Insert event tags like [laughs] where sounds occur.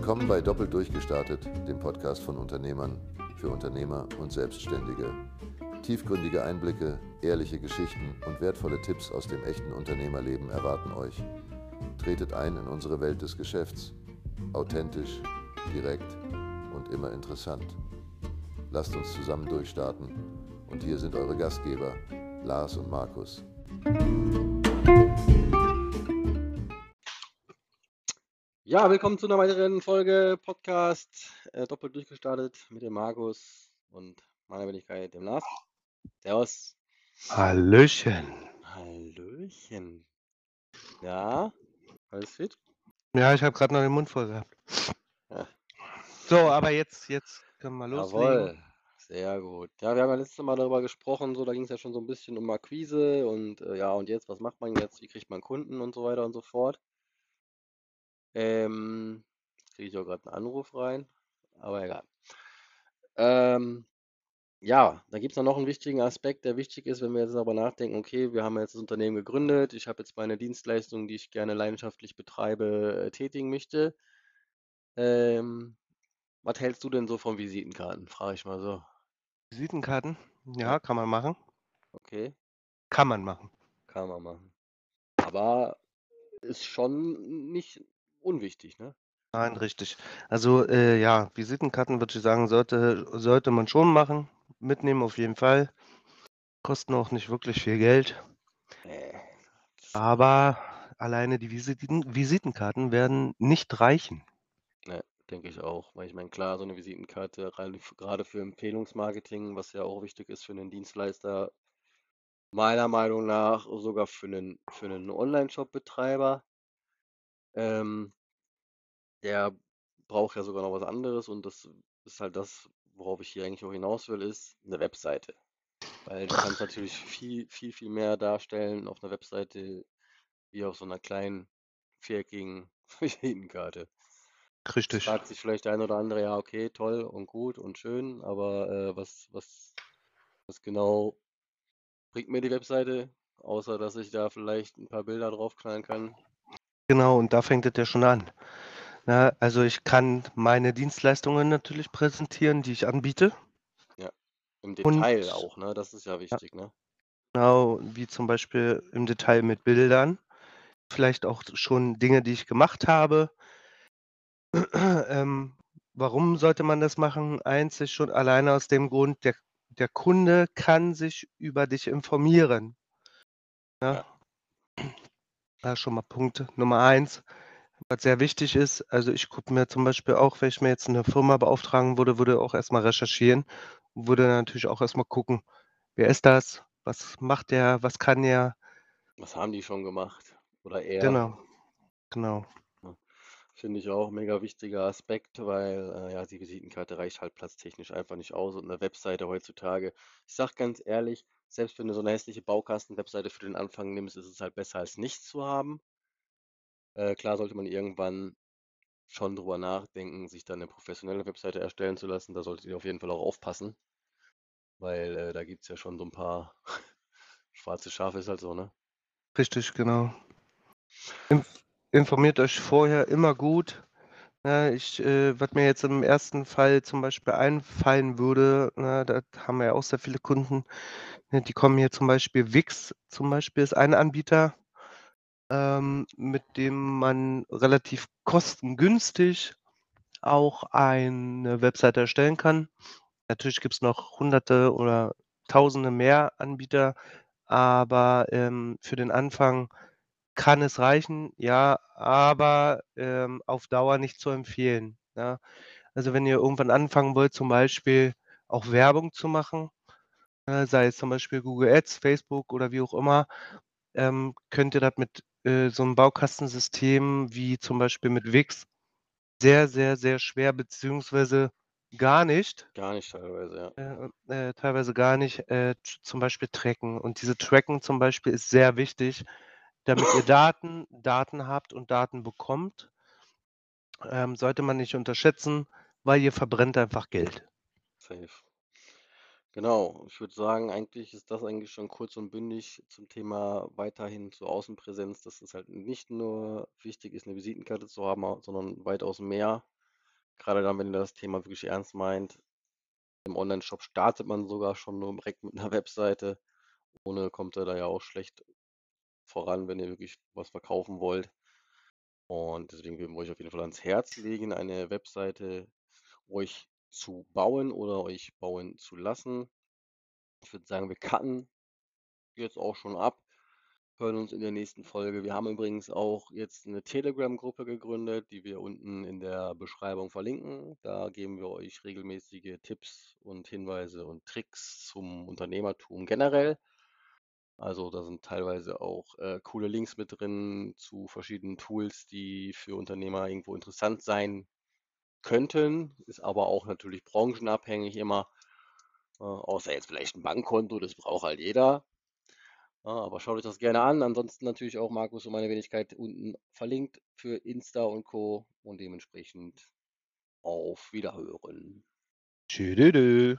Willkommen bei Doppelt Durchgestartet, dem Podcast von Unternehmern für Unternehmer und Selbstständige. Tiefgründige Einblicke, ehrliche Geschichten und wertvolle Tipps aus dem echten Unternehmerleben erwarten euch. Tretet ein in unsere Welt des Geschäfts. Authentisch, direkt und immer interessant. Lasst uns zusammen durchstarten. Und hier sind eure Gastgeber, Lars und Markus. Ja, willkommen zu einer weiteren Folge Podcast, äh, doppelt durchgestartet mit dem Markus und meiner Wenigkeit, dem Lars. Servus. Hallöchen. Hallöchen. Ja, alles fit? Ja, ich habe gerade noch den Mund voll gehabt. Ja. So, aber jetzt, jetzt können wir loslegen. Jawohl. Sehr gut. Ja, wir haben ja letztes Mal darüber gesprochen, so da ging es ja schon so ein bisschen um Akquise und äh, ja, und jetzt, was macht man jetzt? Wie kriegt man Kunden und so weiter und so fort. Ähm, kriege ich auch gerade einen Anruf rein, aber egal. Ähm, ja, da gibt es noch einen wichtigen Aspekt, der wichtig ist, wenn wir jetzt darüber nachdenken, okay, wir haben jetzt das Unternehmen gegründet, ich habe jetzt meine Dienstleistung, die ich gerne leidenschaftlich betreibe, äh, tätigen möchte. Ähm, was hältst du denn so von Visitenkarten? Frage ich mal so. Visitenkarten? Ja, kann man machen. okay, Kann man machen. kann man machen. Aber ist schon nicht unwichtig, ne? Nein, richtig. Also, äh, ja, Visitenkarten würde ich sagen, sollte, sollte man schon machen. Mitnehmen auf jeden Fall. Kosten auch nicht wirklich viel Geld. Aber alleine die Visiten, Visitenkarten werden nicht reichen. Ne, denke ich auch. Weil ich meine, klar, so eine Visitenkarte, gerade für Empfehlungsmarketing, was ja auch wichtig ist für einen Dienstleister, meiner Meinung nach sogar für einen, für einen Online-Shop-Betreiber, ähm, der braucht ja sogar noch was anderes und das ist halt das, worauf ich hier eigentlich auch hinaus will, ist eine Webseite. Weil du kannst [laughs] natürlich viel, viel, viel mehr darstellen auf einer Webseite wie auf so einer kleinen viereckigen [laughs] Visitenkarte. Richtig. fragt sich vielleicht der ein oder andere, ja, okay, toll und gut und schön, aber äh, was, was, was genau bringt mir die Webseite, außer dass ich da vielleicht ein paar Bilder draufknallen kann? Genau, und da fängt es ja schon an. Na, also ich kann meine Dienstleistungen natürlich präsentieren, die ich anbiete. Ja, im Und Detail auch, ne? Das ist ja ja, wichtig, ne? genau, wie zum Beispiel im Detail mit Bildern. Vielleicht auch schon Dinge, die ich gemacht habe. Ähm, warum sollte man das machen? Einzig schon alleine aus dem Grund, der, der Kunde kann sich über dich informieren. Ja, Ja, da schon mal Punkt Nummer eins. Was sehr wichtig ist, also ich gucke mir zum Beispiel auch, wenn ich mir jetzt eine Firma beauftragen würde, würde auch erstmal recherchieren, würde natürlich auch erstmal gucken, wer ist das, was macht der, was kann er. was haben die schon gemacht? Oder er? Genau, genau. Finde ich auch ein mega wichtiger Aspekt, weil äh, ja, die Visitenkarte reicht halt platztechnisch einfach nicht aus und eine Webseite heutzutage, ich sag ganz ehrlich, selbst wenn du so eine hässliche Baukasten-Webseite für den Anfang nimmst, ist es halt besser als nichts zu haben. Äh, klar sollte man irgendwann schon drüber nachdenken, sich dann eine professionelle Webseite erstellen zu lassen. Da solltet ihr auf jeden Fall auch aufpassen, weil äh, da gibt es ja schon so ein paar [laughs] schwarze Schafe, ist halt so, ne? Richtig, genau. Inf informiert euch vorher immer gut. Ja, ich, äh, was mir jetzt im ersten Fall zum Beispiel einfallen würde, na, da haben wir ja auch sehr viele Kunden, ne, die kommen hier zum Beispiel Wix zum Beispiel ist ein Anbieter, ähm, mit dem man relativ kostengünstig auch eine Webseite erstellen kann. Natürlich gibt es noch Hunderte oder Tausende mehr Anbieter, aber ähm, für den Anfang kann es reichen, ja, aber ähm, auf Dauer nicht zu empfehlen. Ja. Also wenn ihr irgendwann anfangen wollt, zum Beispiel auch Werbung zu machen, äh, sei es zum Beispiel Google Ads, Facebook oder wie auch immer, ähm, könnt ihr das mit äh, so einem Baukastensystem wie zum Beispiel mit Wix sehr, sehr, sehr schwer, beziehungsweise gar nicht, Gar nicht teilweise, ja. äh, äh, teilweise gar nicht, äh, zum Beispiel tracken. Und diese Tracken zum Beispiel ist sehr wichtig, damit ihr Daten, Daten habt und Daten bekommt. Ähm, sollte man nicht unterschätzen, weil ihr verbrennt einfach Geld. Safe. Genau, ich würde sagen, eigentlich ist das eigentlich schon kurz und bündig zum Thema weiterhin zur Außenpräsenz, dass es halt nicht nur wichtig ist, eine Visitenkarte zu haben, sondern weitaus mehr. gerade dann, wenn ihr das Thema wirklich ernst meint. Im Onlineshop startet man sogar schon nur direkt mit einer Webseite. Ohne kommt ihr da ja auch schlecht voran, wenn ihr wirklich was verkaufen wollt. Und deswegen würden wir euch auf jeden Fall ans Herz legen, eine Webseite euch zu bauen oder euch bauen zu lassen. Ich würde sagen, wir cutten jetzt auch schon ab, hören uns in der nächsten Folge. Wir haben übrigens auch jetzt eine Telegram-Gruppe gegründet, die wir unten in der Beschreibung verlinken. Da geben wir euch regelmäßige Tipps und Hinweise und Tricks zum Unternehmertum generell. Also da sind teilweise auch äh, coole Links mit drin zu verschiedenen Tools, die für Unternehmer irgendwo interessant sein könnten, ist aber auch natürlich branchenabhängig immer. Äh, außer jetzt vielleicht ein Bankkonto, das braucht halt jeder. Ja, aber schaut euch das gerne an. Ansonsten natürlich auch Markus und meine Wenigkeit unten verlinkt für Insta und Co. Und dementsprechend auf Wiederhören. Tschüss.